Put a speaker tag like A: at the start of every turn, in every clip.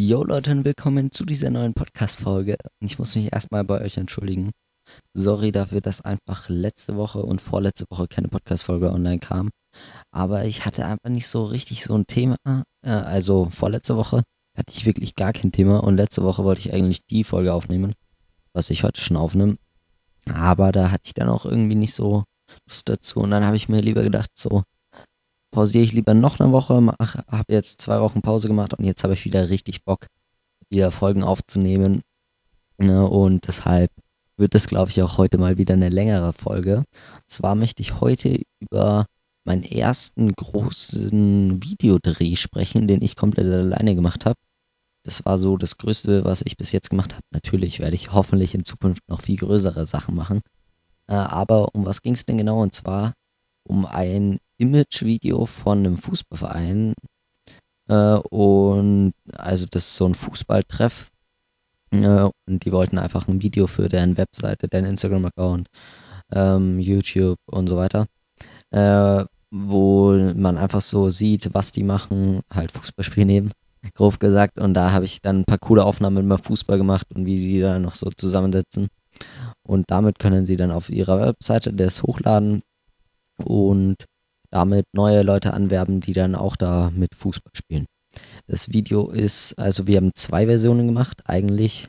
A: Jo Leute und willkommen zu dieser neuen Podcast-Folge. Ich muss mich erstmal bei euch entschuldigen. Sorry dafür, dass einfach letzte Woche und vorletzte Woche keine Podcast-Folge online kam. Aber ich hatte einfach nicht so richtig so ein Thema. Äh, also vorletzte Woche hatte ich wirklich gar kein Thema und letzte Woche wollte ich eigentlich die Folge aufnehmen, was ich heute schon aufnehme. Aber da hatte ich dann auch irgendwie nicht so Lust dazu und dann habe ich mir lieber gedacht, so pausiere ich lieber noch eine Woche, habe jetzt zwei Wochen Pause gemacht und jetzt habe ich wieder richtig Bock, wieder Folgen aufzunehmen. Ne, und deshalb wird es, glaube ich, auch heute mal wieder eine längere Folge. Und zwar möchte ich heute über meinen ersten großen Videodreh sprechen, den ich komplett alleine gemacht habe. Das war so das Größte, was ich bis jetzt gemacht habe. Natürlich werde ich hoffentlich in Zukunft noch viel größere Sachen machen. Äh, aber um was ging es denn genau? Und zwar um ein Imagevideo von einem Fußballverein. Äh, und also das ist so ein Fußballtreff. Äh, und die wollten einfach ein Video für deren Webseite, deren Instagram-Account, ähm, YouTube und so weiter. Äh, wo man einfach so sieht, was die machen, halt Fußballspiel nehmen, grob gesagt. Und da habe ich dann ein paar coole Aufnahmen mit Fußball gemacht und wie die da noch so zusammensetzen. Und damit können sie dann auf ihrer Webseite das hochladen und damit neue Leute anwerben, die dann auch da mit Fußball spielen. Das Video ist, also wir haben zwei Versionen gemacht. Eigentlich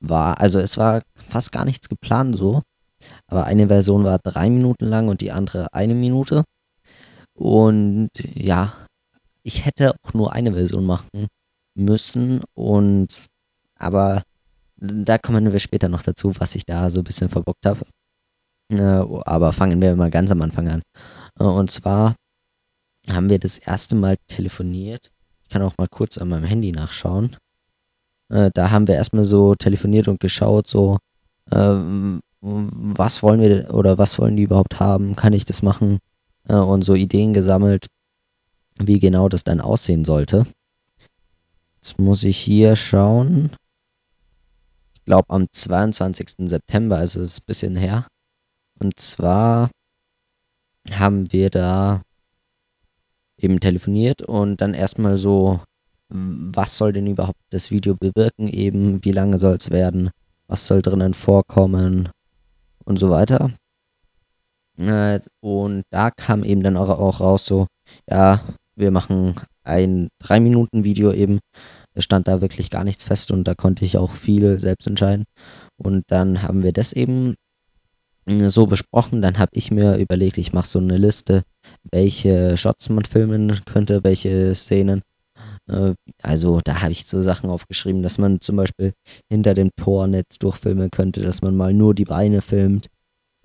A: war, also es war fast gar nichts geplant so. Aber eine Version war drei Minuten lang und die andere eine Minute. Und ja, ich hätte auch nur eine Version machen müssen. Und aber da kommen wir später noch dazu, was ich da so ein bisschen verbockt habe. Äh, aber fangen wir mal ganz am Anfang an. Äh, und zwar haben wir das erste Mal telefoniert. Ich kann auch mal kurz an meinem Handy nachschauen. Äh, da haben wir erstmal so telefoniert und geschaut, so, was wollen wir oder was wollen die überhaupt haben? Kann ich das machen? und so Ideen gesammelt, wie genau das dann aussehen sollte. Jetzt muss ich hier schauen. Ich glaube am 22. September, also ist ein bisschen her. Und zwar haben wir da eben telefoniert und dann erstmal so, was soll denn überhaupt das Video bewirken, eben wie lange soll es werden, was soll drinnen vorkommen und so weiter. Äh, und da kam eben dann auch, auch raus so, ja, wir machen ein 3-Minuten-Video eben. Es stand da wirklich gar nichts fest und da konnte ich auch viel selbst entscheiden. Und dann haben wir das eben so besprochen. Dann habe ich mir überlegt, ich mache so eine Liste, welche Shots man filmen könnte, welche Szenen. Äh, also da habe ich so Sachen aufgeschrieben, dass man zum Beispiel hinter dem Tornetz durchfilmen könnte, dass man mal nur die Beine filmt,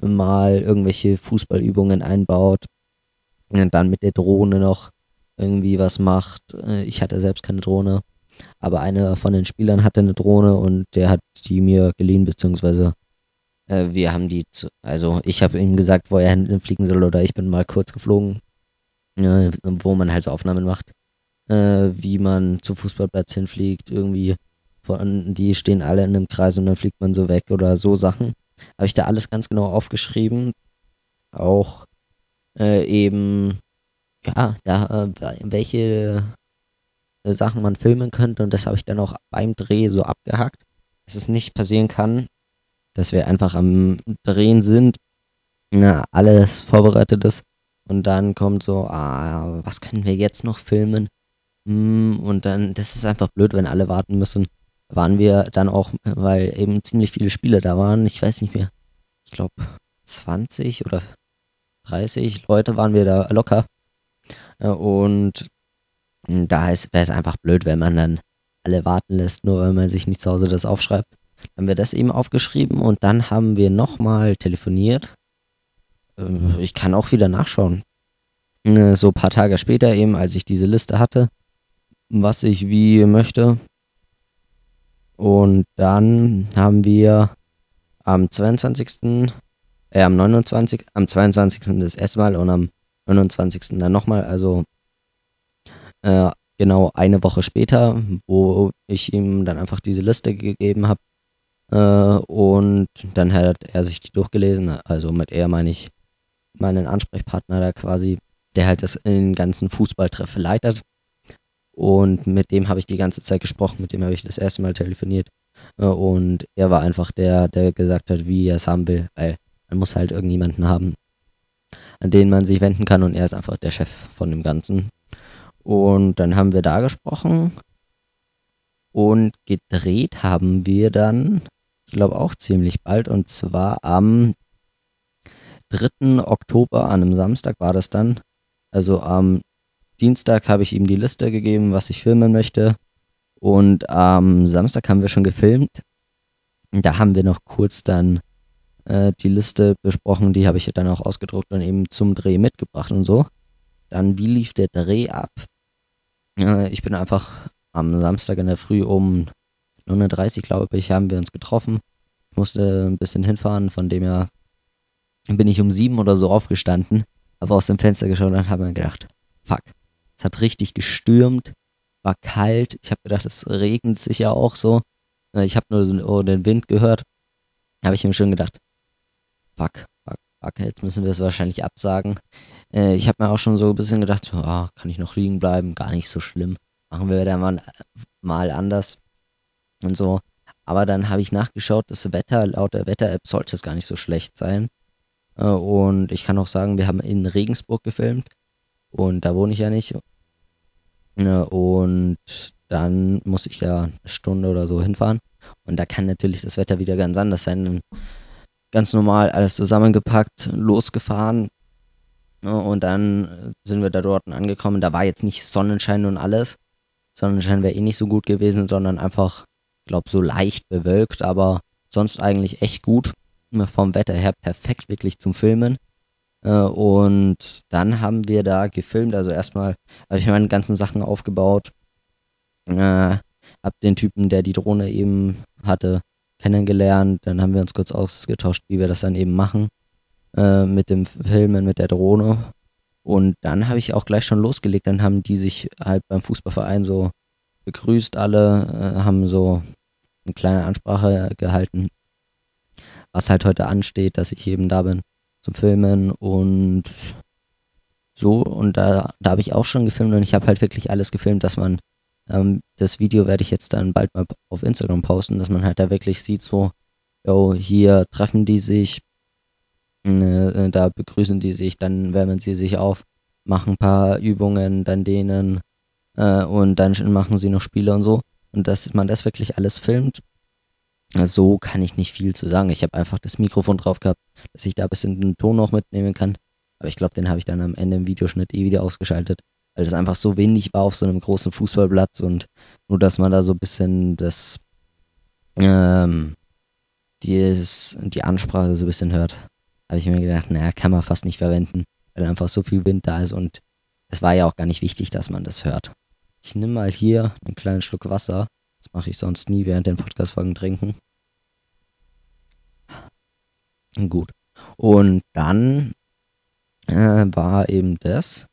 A: mal irgendwelche Fußballübungen einbaut, und dann mit der Drohne noch irgendwie was macht. Äh, ich hatte selbst keine Drohne, aber einer von den Spielern hatte eine Drohne und der hat die mir geliehen, beziehungsweise äh, wir haben die, zu, also ich habe ihm gesagt, wo er hinfliegen soll oder ich bin mal kurz geflogen, äh, wo man halt so Aufnahmen macht, äh, wie man zum Fußballplatz hinfliegt, irgendwie von, die stehen alle in einem Kreis und dann fliegt man so weg oder so Sachen. Habe ich da alles ganz genau aufgeschrieben. Auch äh, eben, ja, da, äh, welche äh, Sachen man filmen könnte und das habe ich dann auch beim Dreh so abgehakt, dass es nicht passieren kann, dass wir einfach am Drehen sind, na, alles vorbereitet ist und dann kommt so, ah, was können wir jetzt noch filmen? Hm, und dann, das ist einfach blöd, wenn alle warten müssen. Waren wir dann auch, weil eben ziemlich viele Spiele da waren, ich weiß nicht mehr, ich glaube 20 oder 30 Leute waren wir da locker. Äh, und da wäre es einfach blöd, wenn man dann alle warten lässt, nur weil man sich nicht zu Hause das aufschreibt haben wir das eben aufgeschrieben und dann haben wir nochmal telefoniert. Äh, ich kann auch wieder nachschauen. Äh, so ein paar Tage später eben, als ich diese Liste hatte, was ich wie möchte. Und dann haben wir am 22. Äh, am 29. am 22. das erste Mal und am 29. dann nochmal, also äh, genau eine Woche später, wo ich ihm dann einfach diese Liste gegeben habe äh, und dann hat er sich die durchgelesen. Also mit er meine ich meinen Ansprechpartner da quasi, der halt das in den ganzen Fußballtreffen leitet. Und mit dem habe ich die ganze Zeit gesprochen, mit dem habe ich das erste Mal telefoniert. Äh, und er war einfach der, der gesagt hat, wie er es haben will, weil man muss halt irgendjemanden haben, an den man sich wenden kann und er ist einfach der Chef von dem Ganzen. Und dann haben wir da gesprochen und gedreht haben wir dann, glaube auch ziemlich bald, und zwar am 3. Oktober, an einem Samstag war das dann. Also am Dienstag habe ich ihm die Liste gegeben, was ich filmen möchte. Und am Samstag haben wir schon gefilmt. Da haben wir noch kurz dann äh, die Liste besprochen. Die habe ich dann auch ausgedruckt und eben zum Dreh mitgebracht und so. Dann, wie lief der Dreh ab? Äh, ich bin einfach am Samstag in der Früh um 9.30 Uhr, glaube ich, haben wir uns getroffen. Ich musste ein bisschen hinfahren, von dem her bin ich um sieben oder so aufgestanden, habe aus dem Fenster geschaut und habe mir gedacht, fuck, es hat richtig gestürmt, war kalt. Ich habe gedacht, es regnet sicher auch so. Äh, ich habe nur so den Wind gehört. Habe ich mir schon gedacht, fuck, fuck, fuck, jetzt müssen wir es wahrscheinlich absagen. Äh, ich habe mir auch schon so ein bisschen gedacht, so, ah, kann ich noch liegen bleiben, gar nicht so schlimm. Machen wir dann mal, mal anders und so. Aber dann habe ich nachgeschaut, das Wetter, laut der Wetter-App sollte es gar nicht so schlecht sein. Äh, und ich kann auch sagen, wir haben in Regensburg gefilmt. Und da wohne ich ja nicht. Und dann muss ich ja eine Stunde oder so hinfahren. Und da kann natürlich das Wetter wieder ganz anders sein. Ganz normal alles zusammengepackt, losgefahren. Und dann sind wir da dort angekommen. Da war jetzt nicht Sonnenschein und alles. Sonnenschein wäre eh nicht so gut gewesen, sondern einfach, glaube, so leicht bewölkt, aber sonst eigentlich echt gut. Vom Wetter her perfekt wirklich zum Filmen. Äh, und dann haben wir da gefilmt. Also erstmal habe ich meine ganzen Sachen aufgebaut. Äh, hab den Typen, der die Drohne eben hatte, kennengelernt. Dann haben wir uns kurz ausgetauscht, wie wir das dann eben machen. Äh, mit dem Filmen, mit der Drohne. Und dann habe ich auch gleich schon losgelegt. Dann haben die sich halt beim Fußballverein so begrüßt, alle, äh, haben so eine kleine Ansprache gehalten, was halt heute ansteht, dass ich eben da bin zum Filmen und so. Und da, da habe ich auch schon gefilmt und ich habe halt wirklich alles gefilmt, dass man, ähm, das Video werde ich jetzt dann bald mal auf Instagram posten, dass man halt da wirklich sieht, so, yo, hier treffen die sich, äh, da begrüßen die sich, dann wärmen sie sich auf, machen ein paar Übungen, dann denen äh, und dann machen sie noch Spiele und so. Und dass man das wirklich alles filmt, so kann ich nicht viel zu sagen. Ich habe einfach das Mikrofon drauf gehabt, dass ich da ein bisschen den Ton noch mitnehmen kann. Aber ich glaube, den habe ich dann am Ende im Videoschnitt eh wieder ausgeschaltet, weil das einfach so wenig war auf so einem großen Fußballplatz und nur, dass man da so ein bisschen das, ähm, dieses, die Ansprache so ein bisschen hört, habe ich mir gedacht, naja, kann man fast nicht verwenden, weil einfach so viel Wind da ist und es war ja auch gar nicht wichtig, dass man das hört. Ich nehme mal hier einen kleinen Schluck Wasser. Das mache ich sonst nie während den Podcast-Folgen trinken. Gut. Und dann äh, war eben das.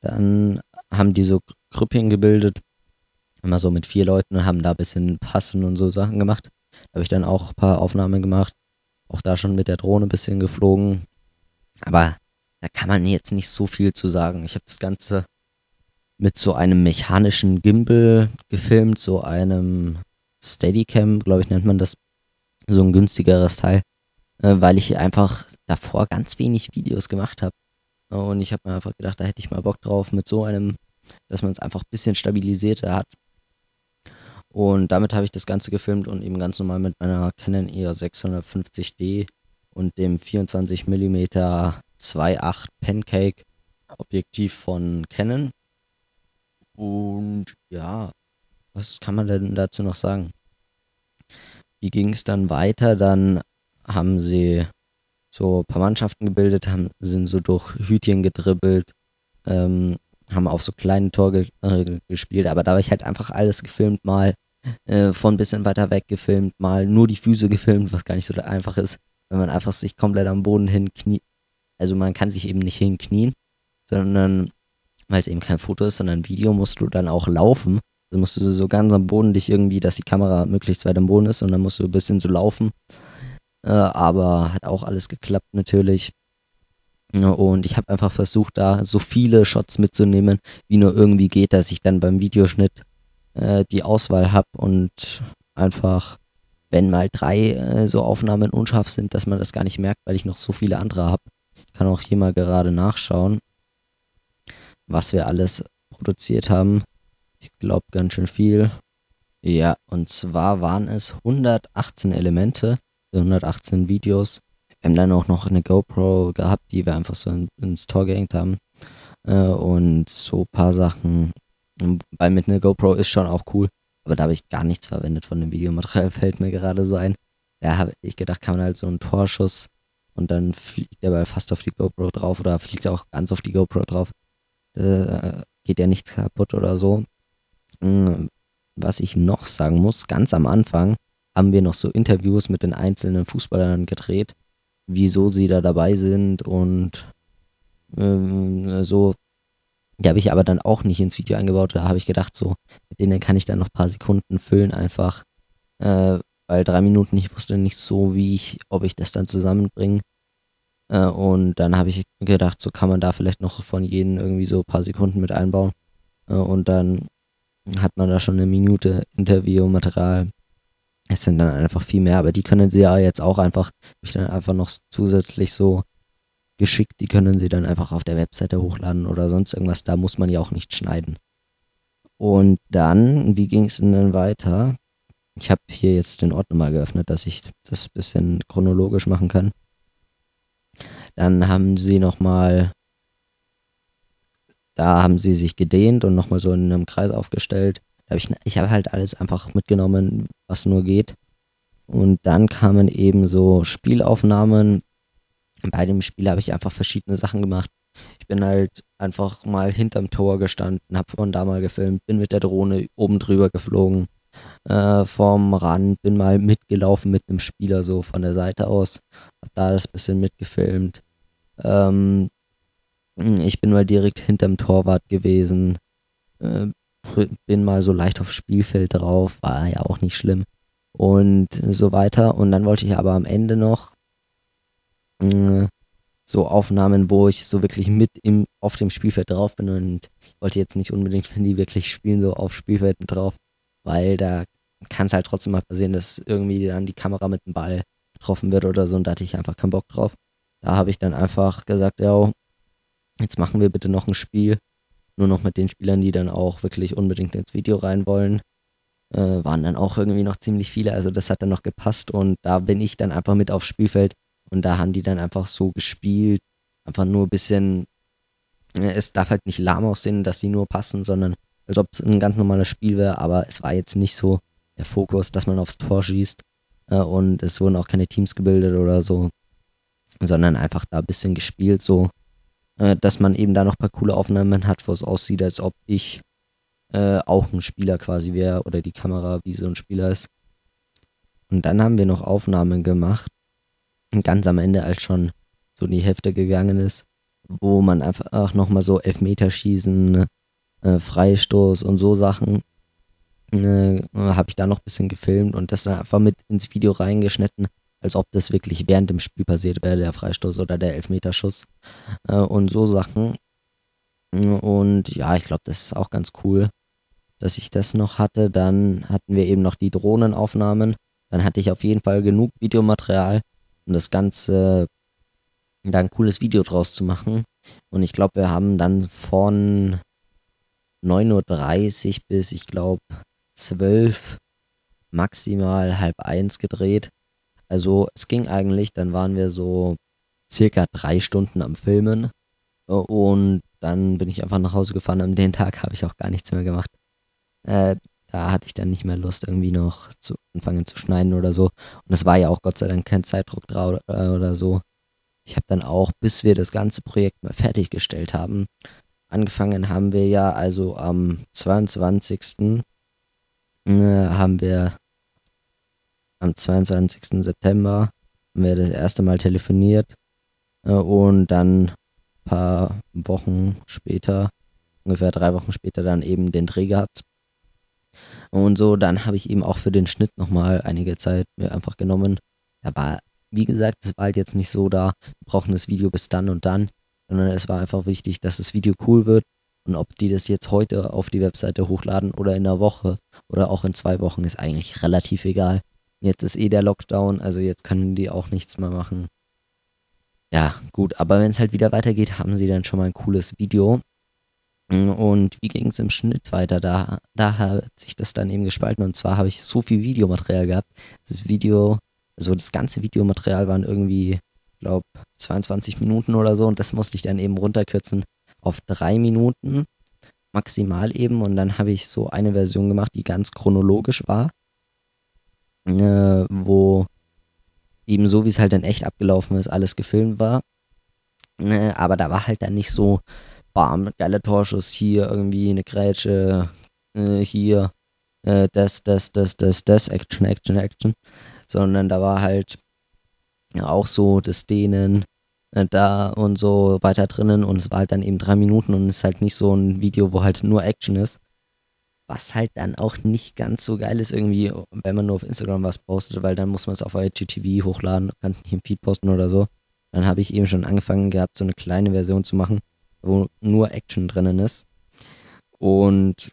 A: Dann haben die so Grüppchen gebildet. Immer so mit vier Leuten und haben da ein bisschen Passen und so Sachen gemacht. Da habe ich dann auch ein paar Aufnahmen gemacht. Auch da schon mit der Drohne ein bisschen geflogen. Aber da kann man jetzt nicht so viel zu sagen. Ich habe das Ganze mit so einem mechanischen Gimbal gefilmt, so einem Steadicam, glaube ich, nennt man das. So ein günstigeres Teil, äh, weil ich einfach davor ganz wenig Videos gemacht habe. Und ich habe mir einfach gedacht, da hätte ich mal Bock drauf mit so einem, dass man es einfach ein bisschen stabilisierter hat. Und damit habe ich das Ganze gefilmt und eben ganz normal mit meiner Canon EOS 650D und dem 24 mm 2.8 Pancake Objektiv von Canon. Und ja, was kann man denn dazu noch sagen? Wie ging es dann weiter? Dann haben sie so ein paar Mannschaften gebildet, haben, sind so durch Hütchen gedribbelt, ähm, haben auf so kleinen Tor ge äh, gespielt, aber da habe ich halt einfach alles gefilmt, mal äh, von ein bisschen weiter weg gefilmt, mal nur die Füße gefilmt, was gar nicht so einfach ist, wenn man einfach sich komplett am Boden hinkniet. Also man kann sich eben nicht hinknien, sondern weil es eben kein Foto ist, sondern ein Video, musst du dann auch laufen. Also musst du so ganz am Boden dich irgendwie, dass die Kamera möglichst weit am Boden ist und dann musst du ein bisschen so laufen. Äh, aber hat auch alles geklappt natürlich. Und ich habe einfach versucht, da so viele Shots mitzunehmen, wie nur irgendwie geht, dass ich dann beim Videoschnitt äh, die Auswahl habe und einfach, wenn mal drei äh, so Aufnahmen unscharf sind, dass man das gar nicht merkt, weil ich noch so viele andere habe. Ich kann auch hier mal gerade nachschauen, was wir alles produziert haben. Ich glaube ganz schön viel. Ja, und zwar waren es 118 Elemente, 118 Videos. Wir haben dann auch noch eine GoPro gehabt, die wir einfach so in, ins Tor gehängt haben. Äh, und so ein paar Sachen. Weil mit einer GoPro ist schon auch cool. Aber da habe ich gar nichts verwendet von dem Videomaterial, fällt mir gerade so ein. Da habe ich gedacht, kann man halt so einen Torschuss und dann fliegt der Ball fast auf die GoPro drauf oder fliegt auch ganz auf die GoPro drauf. Äh, geht ja nichts kaputt oder so. Hm, was ich noch sagen muss, ganz am Anfang haben wir noch so Interviews mit den einzelnen Fußballern gedreht, wieso sie da dabei sind und ähm, so. Die habe ich aber dann auch nicht ins Video eingebaut. Da habe ich gedacht, so, mit denen kann ich dann noch ein paar Sekunden füllen, einfach. Äh, weil drei Minuten, ich wusste nicht so, wie ich, ob ich das dann zusammenbringe. Äh, und dann habe ich gedacht, so kann man da vielleicht noch von jedem irgendwie so ein paar Sekunden mit einbauen. Äh, und dann hat man da schon eine Minute Interviewmaterial. Es sind dann einfach viel mehr, aber die können sie ja jetzt auch einfach, ich dann einfach noch zusätzlich so geschickt, die können sie dann einfach auf der Webseite hochladen oder sonst irgendwas. Da muss man ja auch nicht schneiden. Und dann, wie ging es denn dann weiter? Ich habe hier jetzt den Ordner mal geöffnet, dass ich das ein bisschen chronologisch machen kann. Dann haben sie nochmal da haben sie sich gedehnt und nochmal so in einem Kreis aufgestellt. Hab ich ich habe halt alles einfach mitgenommen, was nur geht. Und dann kamen eben so Spielaufnahmen. Bei dem Spiel habe ich einfach verschiedene Sachen gemacht. Ich bin halt einfach mal hinterm Tor gestanden, habe von da mal gefilmt, bin mit der Drohne oben drüber geflogen, äh, vom Rand, bin mal mitgelaufen mit einem Spieler so von der Seite aus, habe da das bisschen mitgefilmt. Ähm, hm, ich bin mal direkt hinterm Torwart gewesen. Äh, bin mal so leicht aufs Spielfeld drauf, war ja auch nicht schlimm. Und so weiter. Und dann wollte ich aber am Ende noch äh, so Aufnahmen, wo ich so wirklich mit im, auf dem Spielfeld drauf bin. Und ich wollte jetzt nicht unbedingt, wenn die wirklich spielen, so auf Spielfeld drauf, weil da kann es halt trotzdem mal passieren, dass irgendwie dann die Kamera mit dem Ball getroffen wird oder so. Und da hatte ich einfach keinen Bock drauf. Da habe ich dann einfach gesagt, ja, Jetzt machen wir bitte noch ein Spiel, nur noch mit den Spielern, die dann auch wirklich unbedingt ins Video rein wollen. Äh, waren dann auch irgendwie noch ziemlich viele, also das hat dann noch gepasst. Und da bin ich dann einfach mit aufs Spielfeld. Und da haben die dann einfach so gespielt, einfach nur ein bisschen, äh, es darf halt nicht lahm aussehen, dass die nur passen, sondern als ob es ein ganz normales Spiel wäre, aber es war jetzt nicht so der Fokus, dass man aufs Tor schießt. Äh, und es wurden auch keine Teams gebildet oder so, sondern einfach da ein bisschen gespielt so äh, dass man eben da noch ein paar coole Aufnahmen hat, wo es aussieht, als ob ich äh, auch ein Spieler quasi wäre oder die Kamera wie so ein Spieler ist. Und dann haben wir noch Aufnahmen gemacht, ganz am Ende, als schon so die Hälfte gegangen ist, wo man einfach nochmal so Elfmeterschießen, äh, Freistoß und so Sachen äh, habe ich da noch ein bisschen gefilmt und das dann einfach mit ins Video reingeschnitten, als ob das wirklich während dem Spiel passiert wäre, der Freistoß oder der Elfmeterschuss äh, und so Sachen. Und ja, ich glaube, das ist auch ganz cool, dass ich das noch hatte. Dann hatten wir eben noch die Drohnenaufnahmen. Dann hatte ich auf jeden Fall genug Videomaterial, um das Ganze da ein cooles Video draus zu machen. Und ich glaube, wir haben dann von 9.30 Uhr bis, ich glaube, 12 maximal halb eins gedreht. Also es ging eigentlich, dann waren wir so circa drei Stunden am Filmen äh, und dann bin ich einfach nach Hause gefahren. An dem Tag habe ich auch gar nichts mehr gemacht. Äh, da hatte ich dann nicht mehr Lust, irgendwie noch zu anfangen zu schneiden oder so. Und es war ja auch Gott sei Dank kein Zeitdruck drauf oder, oder so. Ich habe dann auch, bis wir das ganze Projekt mal fertiggestellt haben, angefangen haben wir ja also am 22. Äh, haben wir am 22. September haben wir das erste Mal telefoniert äh, und dann ein paar Wochen später, ungefähr drei Wochen später, dann eben den Dreh gehabt. Und so, dann habe ich eben auch für den Schnitt nochmal einige Zeit mir einfach genommen. Da war wie gesagt, es war halt jetzt nicht so da, wir brauchen das Video bis dann und dann, sondern es war einfach wichtig, dass das Video cool wird. Und ob die das jetzt heute auf die Webseite hochladen oder in einer Woche oder auch in zwei Wochen, ist eigentlich relativ egal. Jetzt ist eh der Lockdown, also jetzt können die auch nichts mehr machen. Ja, gut, aber wenn es halt wieder weitergeht, haben sie dann schon mal ein cooles Video. Und wie ging es im Schnitt weiter? Da, da hat sich das dann eben gespalten. Und zwar habe ich so viel Videomaterial gehabt. Das Video, also das ganze Videomaterial waren irgendwie, glaube, 22 Minuten oder so. Und das musste ich dann eben runterkürzen auf drei Minuten maximal eben. Und dann habe ich so eine Version gemacht, die ganz chronologisch war. Äh, wo eben so, wie es halt dann echt abgelaufen ist, alles gefilmt war. Äh, aber da war halt dann nicht so bam, geiler Torschuss, hier irgendwie eine Grätsche, äh, hier äh, das, das, das, das, das, Action, Action, Action, sondern da war halt auch so das Dehnen äh, da und so weiter drinnen und es war halt dann eben drei Minuten und es ist halt nicht so ein Video, wo halt nur Action ist. Was halt dann auch nicht ganz so geil ist irgendwie, wenn man nur auf Instagram was postet, weil dann muss man es auf IGTV hochladen, kannst nicht im Feed posten oder so. Dann habe ich eben schon angefangen gehabt, so eine kleine Version zu machen, wo nur Action drinnen ist. Und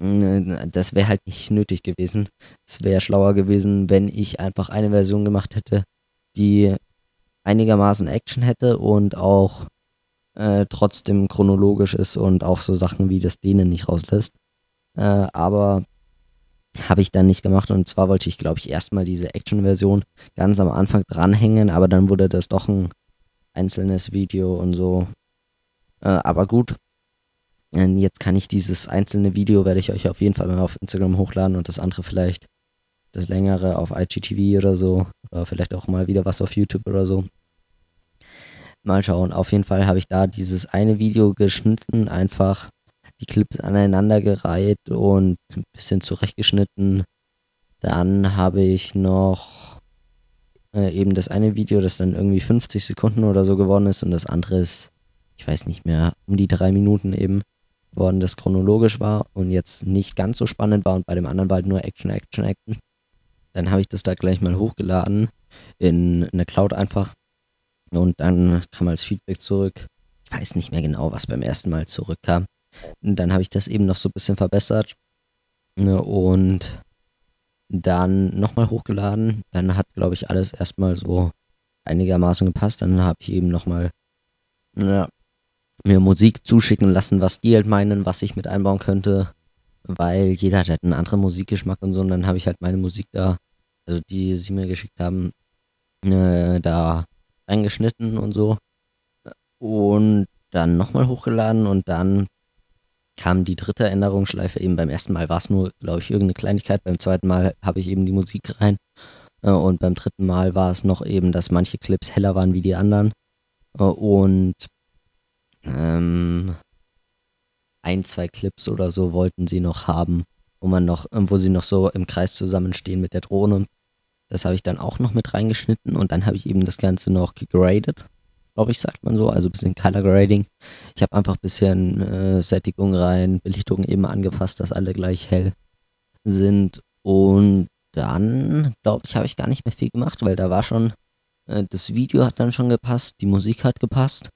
A: äh, das wäre halt nicht nötig gewesen. Es wäre schlauer gewesen, wenn ich einfach eine Version gemacht hätte, die einigermaßen Action hätte und auch äh, trotzdem chronologisch ist und auch so Sachen wie das Dehnen nicht rauslässt. Äh, aber habe ich dann nicht gemacht und zwar wollte ich, glaube ich, erstmal diese Action-Version ganz am Anfang dranhängen, aber dann wurde das doch ein einzelnes Video und so äh, aber gut, ähm, jetzt kann ich dieses einzelne Video, werde ich euch auf jeden Fall mal auf Instagram hochladen und das andere vielleicht das längere auf IGTV oder so. Oder vielleicht auch mal wieder was auf YouTube oder so. Mal schauen. Auf jeden Fall habe ich da dieses eine Video geschnitten, einfach die Clips aneinandergereiht und ein bisschen zurechtgeschnitten. Dann habe ich noch äh, eben das eine Video, das dann irgendwie 50 Sekunden oder so geworden ist und das andere ist ich weiß nicht mehr, um die drei Minuten eben worden, das chronologisch war und jetzt nicht ganz so spannend war und bei dem anderen war halt nur Action, Action, Action. Dann habe ich das da gleich mal hochgeladen in eine Cloud einfach und dann kam als Feedback zurück. Ich weiß nicht mehr genau, was beim ersten Mal zurückkam. Und dann habe ich das eben noch so ein bisschen verbessert ne, und dann nochmal hochgeladen. Dann hat, glaube ich, alles erstmal so einigermaßen gepasst. Dann habe ich eben nochmal ja, mir Musik zuschicken lassen, was die halt meinen, was ich mit einbauen könnte, weil jeder hat halt einen anderen Musikgeschmack und so. Und dann habe ich halt meine Musik da, also die sie mir geschickt haben, äh, da reingeschnitten und so. Und dann nochmal hochgeladen und dann kam die dritte Änderungsschleife eben beim ersten Mal war es nur, glaube ich, irgendeine Kleinigkeit. Beim zweiten Mal habe ich eben die Musik rein. Äh, und beim dritten Mal war es noch eben, dass manche Clips heller waren wie die anderen. Äh, und ähm, ein, zwei Clips oder so wollten sie noch haben, wo man noch, wo sie noch so im Kreis zusammenstehen mit der Drohne. Das habe ich dann auch noch mit reingeschnitten und dann habe ich eben das Ganze noch gegradet, glaube ich, sagt man so, also ein bisschen Color Grading. Ich habe einfach ein bisschen äh, Sättigung rein, Belichtung eben angepasst, dass alle gleich hell sind und dann, glaube ich, habe ich gar nicht mehr viel gemacht, weil da war schon, äh, das Video hat dann schon gepasst, die Musik hat gepasst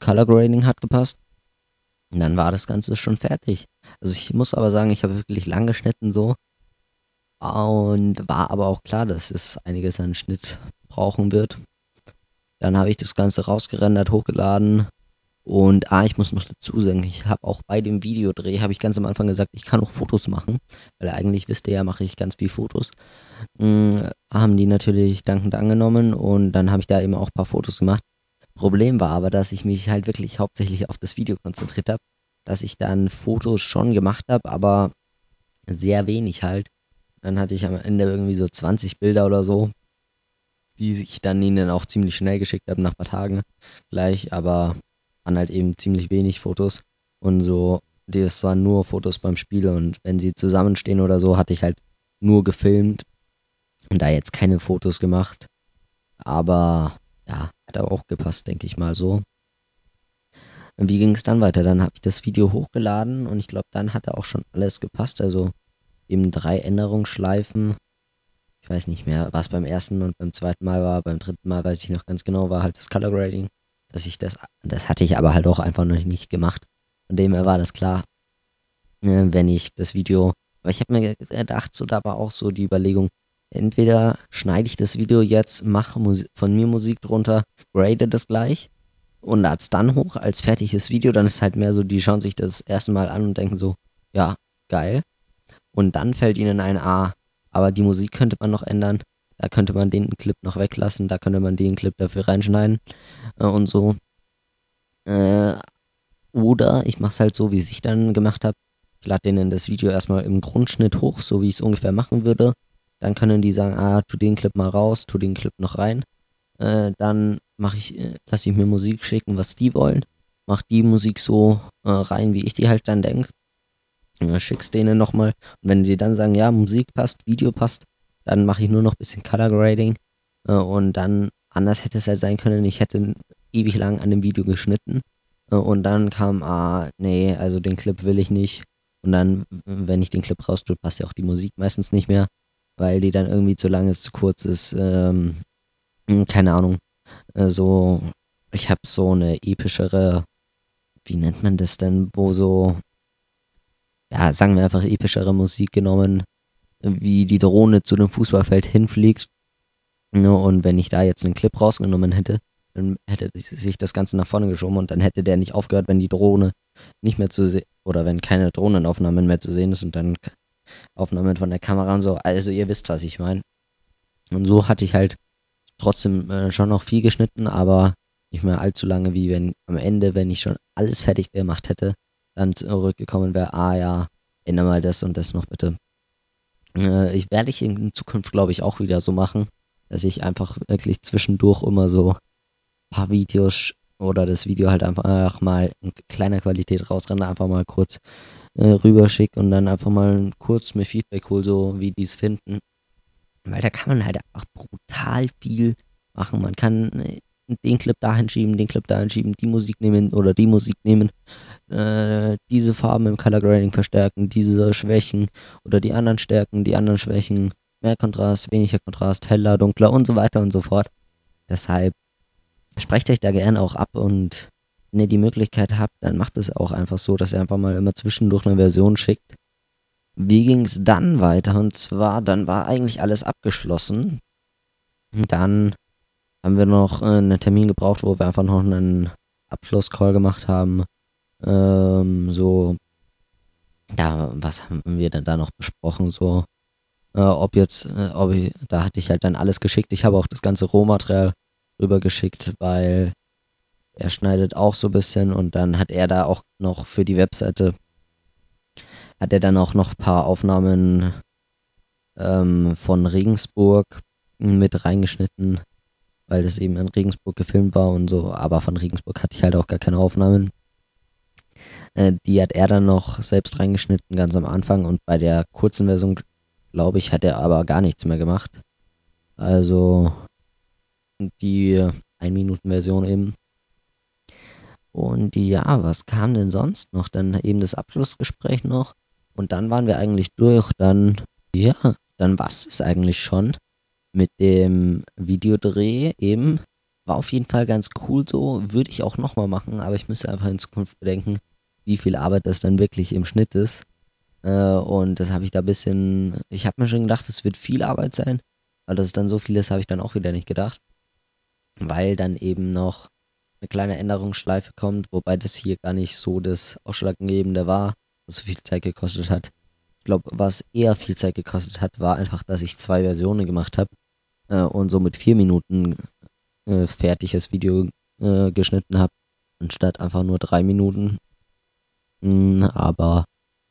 A: Color Grading hat gepasst. Und dann war das Ganze schon fertig. Also ich muss aber sagen, ich habe wirklich lang geschnitten so. Und war aber auch klar, dass es einiges an Schnitt brauchen wird. Dann habe ich das Ganze rausgerendert, hochgeladen. Und ah, ich muss noch dazu sagen, ich habe auch bei dem Videodreh, habe ich ganz am Anfang gesagt, ich kann auch Fotos machen. Weil eigentlich wisst ihr ja, mache ich ganz viel Fotos. Hm, haben die natürlich dankend angenommen und dann habe ich da eben auch ein paar Fotos gemacht. Problem war aber, dass ich mich halt wirklich hauptsächlich auf das Video konzentriert habe, dass ich dann Fotos schon gemacht habe, aber sehr wenig halt. Dann hatte ich am Ende irgendwie so 20 Bilder oder so, die ich dann ihnen auch ziemlich schnell geschickt habe, nach ein paar Tagen gleich, aber waren halt eben ziemlich wenig Fotos und so, das waren nur Fotos beim Spiel und wenn sie zusammenstehen oder so, hatte ich halt nur gefilmt und da jetzt keine Fotos gemacht. Aber ja, hat aber auch gepasst, denke ich mal so. Wie ging es dann weiter? Dann habe ich das Video hochgeladen und ich glaube, dann hat auch schon alles gepasst. Also eben drei Änderungsschleifen. Ich weiß nicht mehr, was beim ersten und beim zweiten Mal war. Beim dritten Mal weiß ich noch ganz genau, war halt das Color Grading. Dass ich das, das hatte ich aber halt auch einfach noch nicht gemacht. Von dem her war das klar, äh, wenn ich das Video, aber ich habe mir gedacht, so da war auch so die Überlegung, entweder schneide ich das Video jetzt, mache von mir Musik drunter, grade das gleich und lade es dann hoch als fertiges Video, dann ist halt mehr so, die schauen sich das erste Mal an und denken so, ja, geil. Und dann fällt ihnen ein, ah, aber die Musik könnte man noch ändern, da könnte man den Clip noch weglassen, da könnte man den Clip dafür reinschneiden äh, und so. Äh, oder ich mache es halt so, wie ich dann gemacht habe. Ich lade denen das Video erstmal im Grundschnitt hoch, so wie ich es ungefähr machen würde. Dann können die sagen, ah, tu den Clip mal raus, tu den Clip noch rein. Äh, dann mache ich, äh, lasse ich mir Musik schicken, was die wollen. Mach die Musik so äh, rein, wie ich die halt dann denke. Schick's denen nochmal. Und wenn die dann sagen, ja, Musik passt, Video passt, dann mache ich nur noch ein bisschen Color Grading. Äh, und dann, anders hätte es halt sein können, ich hätte ewig lang an dem Video geschnitten. Äh, und dann kam, ah, nee, also den Clip will ich nicht. Und dann, wenn ich den Clip raus tue, passt ja auch die Musik meistens nicht mehr weil die dann irgendwie zu lang ist, zu kurz ist, ähm, hm, keine Ahnung. Äh, so, ich habe so eine epischere, wie nennt man das denn, wo so, ja, sagen wir einfach epischere Musik genommen, wie die Drohne zu dem Fußballfeld hinfliegt. Und wenn ich da jetzt einen Clip rausgenommen hätte, dann hätte sich das Ganze nach vorne geschoben und dann hätte der nicht aufgehört, wenn die Drohne nicht mehr zu sehen, oder wenn keine Drohnenaufnahmen mehr zu sehen ist und dann Aufnahmen von der Kamera und so. Also ihr wisst, was ich meine. Und so hatte ich halt trotzdem äh, schon noch viel geschnitten, aber nicht mehr allzu lange, wie wenn am Ende, wenn ich schon alles fertig gemacht hätte, dann zurückgekommen wäre, ah ja, ändere mal das und das noch bitte. Äh, ich werde ich in Zukunft, glaube ich, auch wieder so machen, dass ich einfach wirklich zwischendurch immer so ein paar Videos oder das Video halt einfach mal in kleiner Qualität rausrenne, einfach mal kurz äh, rüberschicke und dann einfach mal kurz mir Feedback hole, so wie die es finden. Weil da kann man halt einfach brutal viel machen. Man kann äh, den Clip dahin schieben, den Clip dahin schieben, die Musik nehmen oder die Musik nehmen, äh, diese Farben im Color Grading verstärken, diese Schwächen oder die anderen Stärken, die anderen Schwächen, mehr Kontrast, weniger Kontrast, heller, dunkler und so weiter und so fort. Deshalb sprecht euch da gerne auch ab und wenn ihr die Möglichkeit habt, dann macht es auch einfach so, dass ihr einfach mal immer zwischendurch eine Version schickt. Wie ging es dann weiter? Und zwar, dann war eigentlich alles abgeschlossen. Dann haben wir noch äh, einen Termin gebraucht, wo wir einfach noch einen Abschlusscall gemacht haben. Ähm, so, ja, was haben wir denn da noch besprochen? So, äh, ob jetzt, äh, ob ich, da hatte ich halt dann alles geschickt. Ich habe auch das ganze Rohmaterial rübergeschickt, weil er schneidet auch so ein bisschen und dann hat er da auch noch für die Webseite, hat er dann auch noch ein paar Aufnahmen ähm, von Regensburg mit reingeschnitten, weil das eben in Regensburg gefilmt war und so, aber von Regensburg hatte ich halt auch gar keine Aufnahmen. Äh, die hat er dann noch selbst reingeschnitten, ganz am Anfang und bei der kurzen Version, glaube ich, hat er aber gar nichts mehr gemacht. Also die 1-Minuten-Version eben. Und ja, was kam denn sonst noch? Dann eben das Abschlussgespräch noch. Und dann waren wir eigentlich durch. Dann, ja, dann war es eigentlich schon mit dem Videodreh eben. War auf jeden Fall ganz cool so. Würde ich auch nochmal machen, aber ich müsste einfach in Zukunft bedenken, wie viel Arbeit das dann wirklich im Schnitt ist. Äh, und das habe ich da ein bisschen. Ich habe mir schon gedacht, es wird viel Arbeit sein. Aber dass es dann so viel ist, habe ich dann auch wieder nicht gedacht. Weil dann eben noch eine kleine Änderungsschleife kommt, wobei das hier gar nicht so das Ausschlaggebende war, was so viel Zeit gekostet hat. Ich glaube, was eher viel Zeit gekostet hat, war einfach, dass ich zwei Versionen gemacht habe äh, und so mit vier Minuten äh, fertiges Video äh, geschnitten habe, anstatt einfach nur drei Minuten. Mm, aber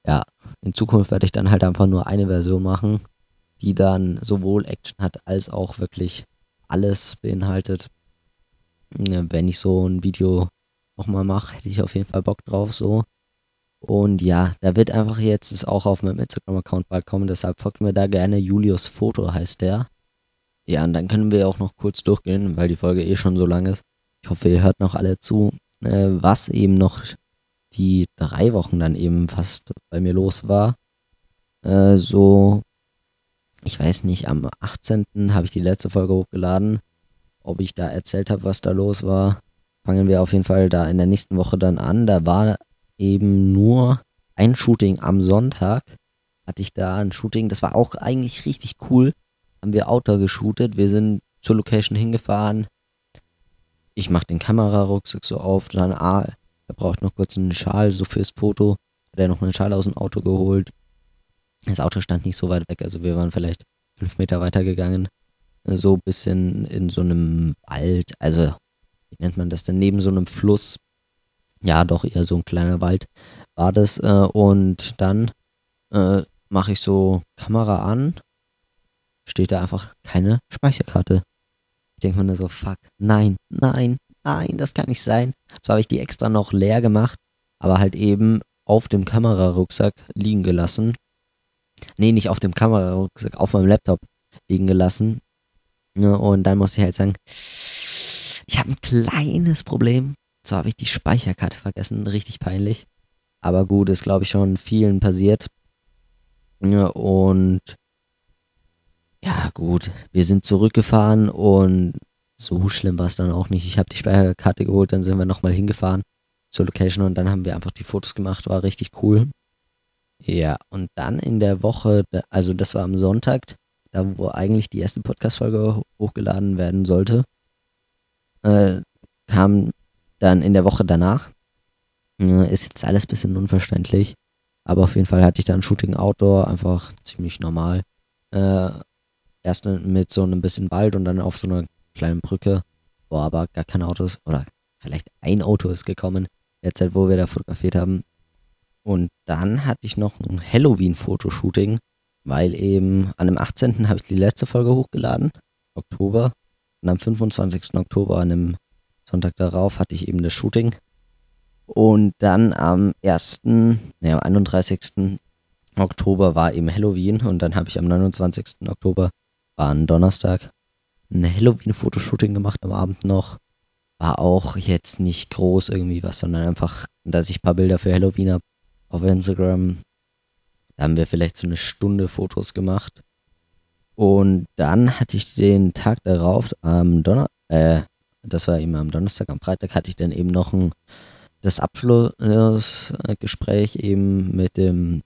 A: ja, in Zukunft werde ich dann halt einfach nur eine Version machen, die dann sowohl Action hat als auch wirklich alles beinhaltet wenn ich so ein Video nochmal mache, hätte ich auf jeden Fall Bock drauf so. Und ja, da wird einfach jetzt ist auch auf meinem Instagram-Account bald kommen, deshalb folgt mir da gerne. Julius Foto heißt der. Ja, und dann können wir auch noch kurz durchgehen, weil die Folge eh schon so lang ist. Ich hoffe, ihr hört noch alle zu, äh, was eben noch die drei Wochen dann eben fast bei mir los war. Äh, so, ich weiß nicht, am 18. habe ich die letzte Folge hochgeladen. Ob ich da erzählt habe, was da los war, fangen wir auf jeden Fall da in der nächsten Woche dann an. Da war eben nur ein Shooting am Sonntag. Hatte ich da ein Shooting, das war auch eigentlich richtig cool. Haben wir Outdoor geshootet. Wir sind zur Location hingefahren. Ich mache den Kamerarucksack so auf, dann ah, er braucht noch kurz einen Schal so fürs Foto. Hat er noch einen Schal aus dem Auto geholt. Das Auto stand nicht so weit weg, also wir waren vielleicht fünf Meter weiter gegangen. So ein bisschen in so einem Wald, also wie nennt man das denn, neben so einem Fluss. Ja, doch eher so ein kleiner Wald war das. Äh, und dann äh, mache ich so Kamera an, steht da einfach keine Speicherkarte. Ich denke mir nur so, fuck, nein, nein, nein, das kann nicht sein. So habe ich die extra noch leer gemacht, aber halt eben auf dem Kamerarucksack liegen gelassen. Nee, nicht auf dem Kamerarucksack, auf meinem Laptop liegen gelassen. Ja, und dann muss ich halt sagen, ich habe ein kleines Problem. So habe ich die Speicherkarte vergessen, richtig peinlich. Aber gut, ist glaube ich schon vielen passiert. Ja, und ja, gut, wir sind zurückgefahren und so schlimm war es dann auch nicht. Ich habe die Speicherkarte geholt, dann sind wir nochmal hingefahren zur Location und dann haben wir einfach die Fotos gemacht, war richtig cool. Ja, und dann in der Woche, also das war am Sonntag, da wo eigentlich die erste Podcast-Folge hochgeladen werden sollte, äh, kam dann in der Woche danach. Äh, ist jetzt alles ein bisschen unverständlich, aber auf jeden Fall hatte ich dann Shooting Outdoor, einfach ziemlich normal. Äh, erst mit so einem bisschen Wald und dann auf so einer kleinen Brücke, wo aber gar keine Autos oder vielleicht ein Auto ist gekommen, derzeit, wo wir da fotografiert haben. Und dann hatte ich noch ein Halloween-Fotoshooting, weil eben an dem 18. habe ich die letzte Folge hochgeladen, Oktober. Und am 25. Oktober, an dem Sonntag darauf, hatte ich eben das Shooting. Und dann am 1., ne, am 31. Oktober war eben Halloween und dann habe ich am 29. Oktober, war ein Donnerstag, ein Halloween-Fotoshooting gemacht am Abend noch. War auch jetzt nicht groß irgendwie was, sondern einfach, dass ich ein paar Bilder für Halloween habe auf Instagram. Da haben wir vielleicht so eine Stunde Fotos gemacht. Und dann hatte ich den Tag darauf, am Donner, äh, das war eben am Donnerstag, am Freitag hatte ich dann eben noch ein, das Abschlussgespräch eben mit dem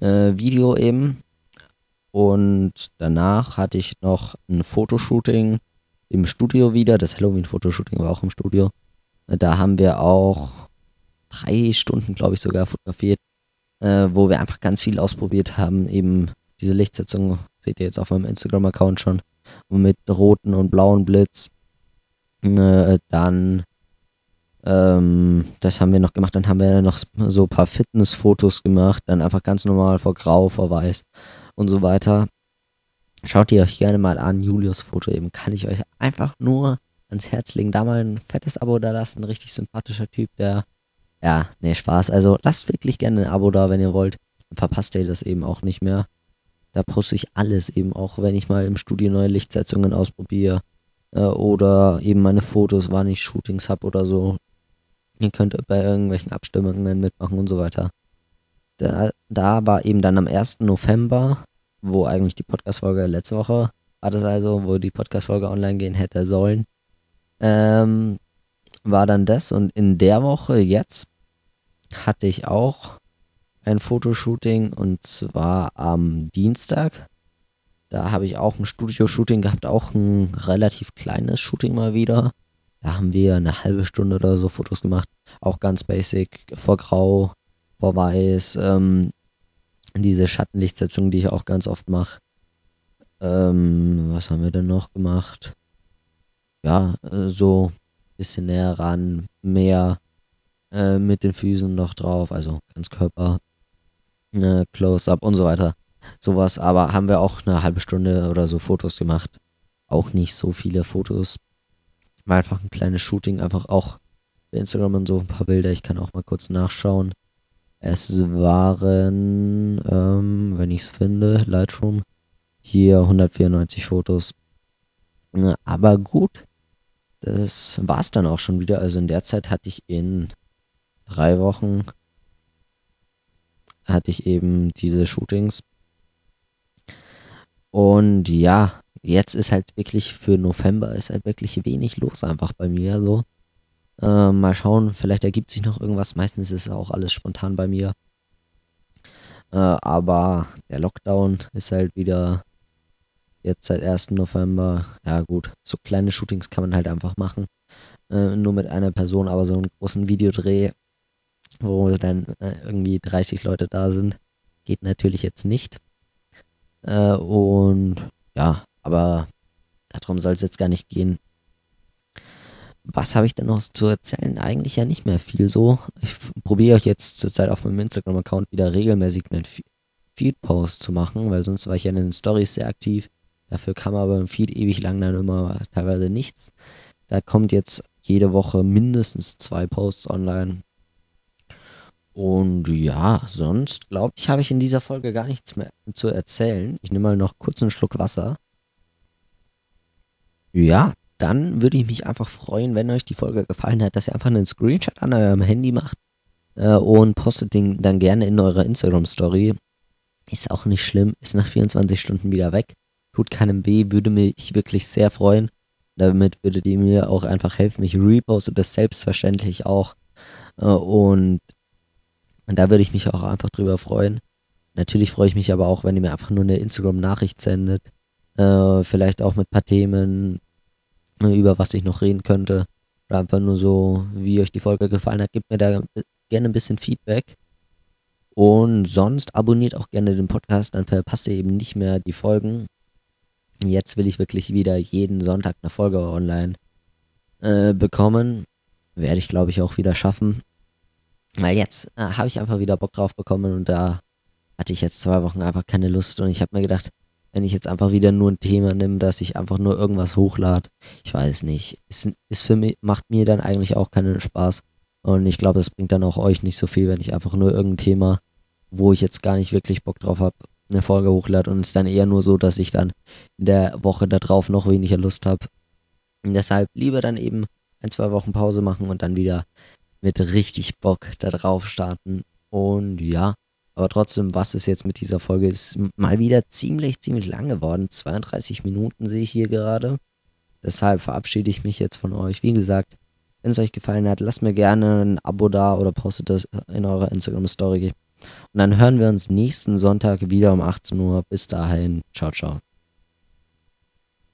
A: äh, Video eben. Und danach hatte ich noch ein Fotoshooting im Studio wieder. Das Halloween-Fotoshooting war auch im Studio. Da haben wir auch drei Stunden, glaube ich, sogar fotografiert, äh, wo wir einfach ganz viel ausprobiert haben. Eben diese Lichtsetzung seht ihr jetzt auf meinem Instagram-Account schon. Mit roten und blauen Blitz. Äh, dann, ähm, das haben wir noch gemacht. Dann haben wir noch so ein paar Fitnessfotos gemacht. Dann einfach ganz normal vor Grau, vor Weiß und so weiter. Schaut ihr euch gerne mal an. Julius Foto eben kann ich euch einfach nur ans Herz legen. Da mal ein fettes Abo da lassen. Richtig sympathischer Typ, der ja, nee, Spaß. Also lasst wirklich gerne ein Abo da, wenn ihr wollt. Dann verpasst ihr das eben auch nicht mehr. Da poste ich alles eben, auch wenn ich mal im Studio neue Lichtsetzungen ausprobiere. Äh, oder eben meine Fotos, wann ich Shootings habe oder so. Ihr könnt bei irgendwelchen Abstimmungen mitmachen und so weiter. Da, da war eben dann am 1. November, wo eigentlich die Podcast-Folge letzte Woche war das also, wo die Podcast-Folge online gehen hätte sollen. Ähm, war dann das und in der Woche jetzt hatte ich auch ein Fotoshooting und zwar am Dienstag. Da habe ich auch ein Studio-Shooting gehabt, auch ein relativ kleines Shooting mal wieder. Da haben wir eine halbe Stunde oder so Fotos gemacht. Auch ganz basic, vor Grau, vor Weiß. Ähm, diese Schattenlichtsetzung, die ich auch ganz oft mache. Ähm, was haben wir denn noch gemacht? Ja, äh, so ein bisschen näher ran, mehr äh, mit den Füßen noch drauf, also ganz Körper, äh, Close-up und so weiter. Sowas, aber haben wir auch eine halbe Stunde oder so Fotos gemacht. Auch nicht so viele Fotos. War einfach ein kleines Shooting, einfach auch bei Instagram und so ein paar Bilder. Ich kann auch mal kurz nachschauen. Es waren, ähm, wenn ich es finde, Lightroom, hier 194 Fotos. Aber gut, das war es dann auch schon wieder. Also in der Zeit hatte ich in drei Wochen hatte ich eben diese Shootings. Und ja, jetzt ist halt wirklich für November ist halt wirklich wenig los einfach bei mir so. Äh, mal schauen, vielleicht ergibt sich noch irgendwas. Meistens ist auch alles spontan bei mir. Äh, aber der Lockdown ist halt wieder jetzt seit 1. November. Ja gut, so kleine Shootings kann man halt einfach machen. Äh, nur mit einer Person, aber so einen großen Videodreh, wo dann äh, irgendwie 30 Leute da sind, geht natürlich jetzt nicht. Äh, und ja, aber darum soll es jetzt gar nicht gehen. Was habe ich denn noch zu erzählen? Eigentlich ja nicht mehr viel so. Ich probiere euch jetzt zurzeit auf meinem Instagram-Account wieder regelmäßig einen Feed-Post zu machen, weil sonst war ich ja in den Stories sehr aktiv. Dafür kam aber im Feed ewig lang dann immer teilweise nichts. Da kommt jetzt jede Woche mindestens zwei Posts online. Und ja, sonst glaube ich, habe ich in dieser Folge gar nichts mehr zu erzählen. Ich nehme mal noch kurz einen Schluck Wasser. Ja, dann würde ich mich einfach freuen, wenn euch die Folge gefallen hat, dass ihr einfach einen Screenshot an eurem Handy macht äh, und postet den dann gerne in eurer Instagram-Story. Ist auch nicht schlimm, ist nach 24 Stunden wieder weg. Tut keinem weh, würde mich wirklich sehr freuen. Damit würdet ihr mir auch einfach helfen. Ich reposte das selbstverständlich auch. Äh, und, und da würde ich mich auch einfach drüber freuen. Natürlich freue ich mich aber auch, wenn ihr mir einfach nur eine Instagram-Nachricht sendet. Äh, vielleicht auch mit ein paar Themen, über was ich noch reden könnte. Oder einfach nur so, wie euch die Folge gefallen hat. Gebt mir da gerne ein bisschen Feedback. Und sonst abonniert auch gerne den Podcast, dann verpasst ihr eben nicht mehr die Folgen. Jetzt will ich wirklich wieder jeden Sonntag eine Folge online äh, bekommen. Werde ich, glaube ich, auch wieder schaffen. Weil jetzt äh, habe ich einfach wieder Bock drauf bekommen und da hatte ich jetzt zwei Wochen einfach keine Lust. Und ich habe mir gedacht, wenn ich jetzt einfach wieder nur ein Thema nehme, dass ich einfach nur irgendwas hochlade, ich weiß nicht, ist, ist für mich, macht mir dann eigentlich auch keinen Spaß. Und ich glaube, es bringt dann auch euch nicht so viel, wenn ich einfach nur irgendein Thema, wo ich jetzt gar nicht wirklich Bock drauf habe, eine Folge hochlade und es ist dann eher nur so, dass ich dann in der Woche darauf noch weniger Lust habe. Deshalb lieber dann eben ein, zwei Wochen Pause machen und dann wieder mit richtig Bock da drauf starten. Und ja, aber trotzdem, was ist jetzt mit dieser Folge? Ist mal wieder ziemlich, ziemlich lang geworden. 32 Minuten sehe ich hier gerade. Deshalb verabschiede ich mich jetzt von euch. Wie gesagt, wenn es euch gefallen hat, lasst mir gerne ein Abo da oder postet das in eurer Instagram-Story. Und dann hören wir uns nächsten Sonntag wieder um 18 Uhr. Bis dahin, ciao, ciao.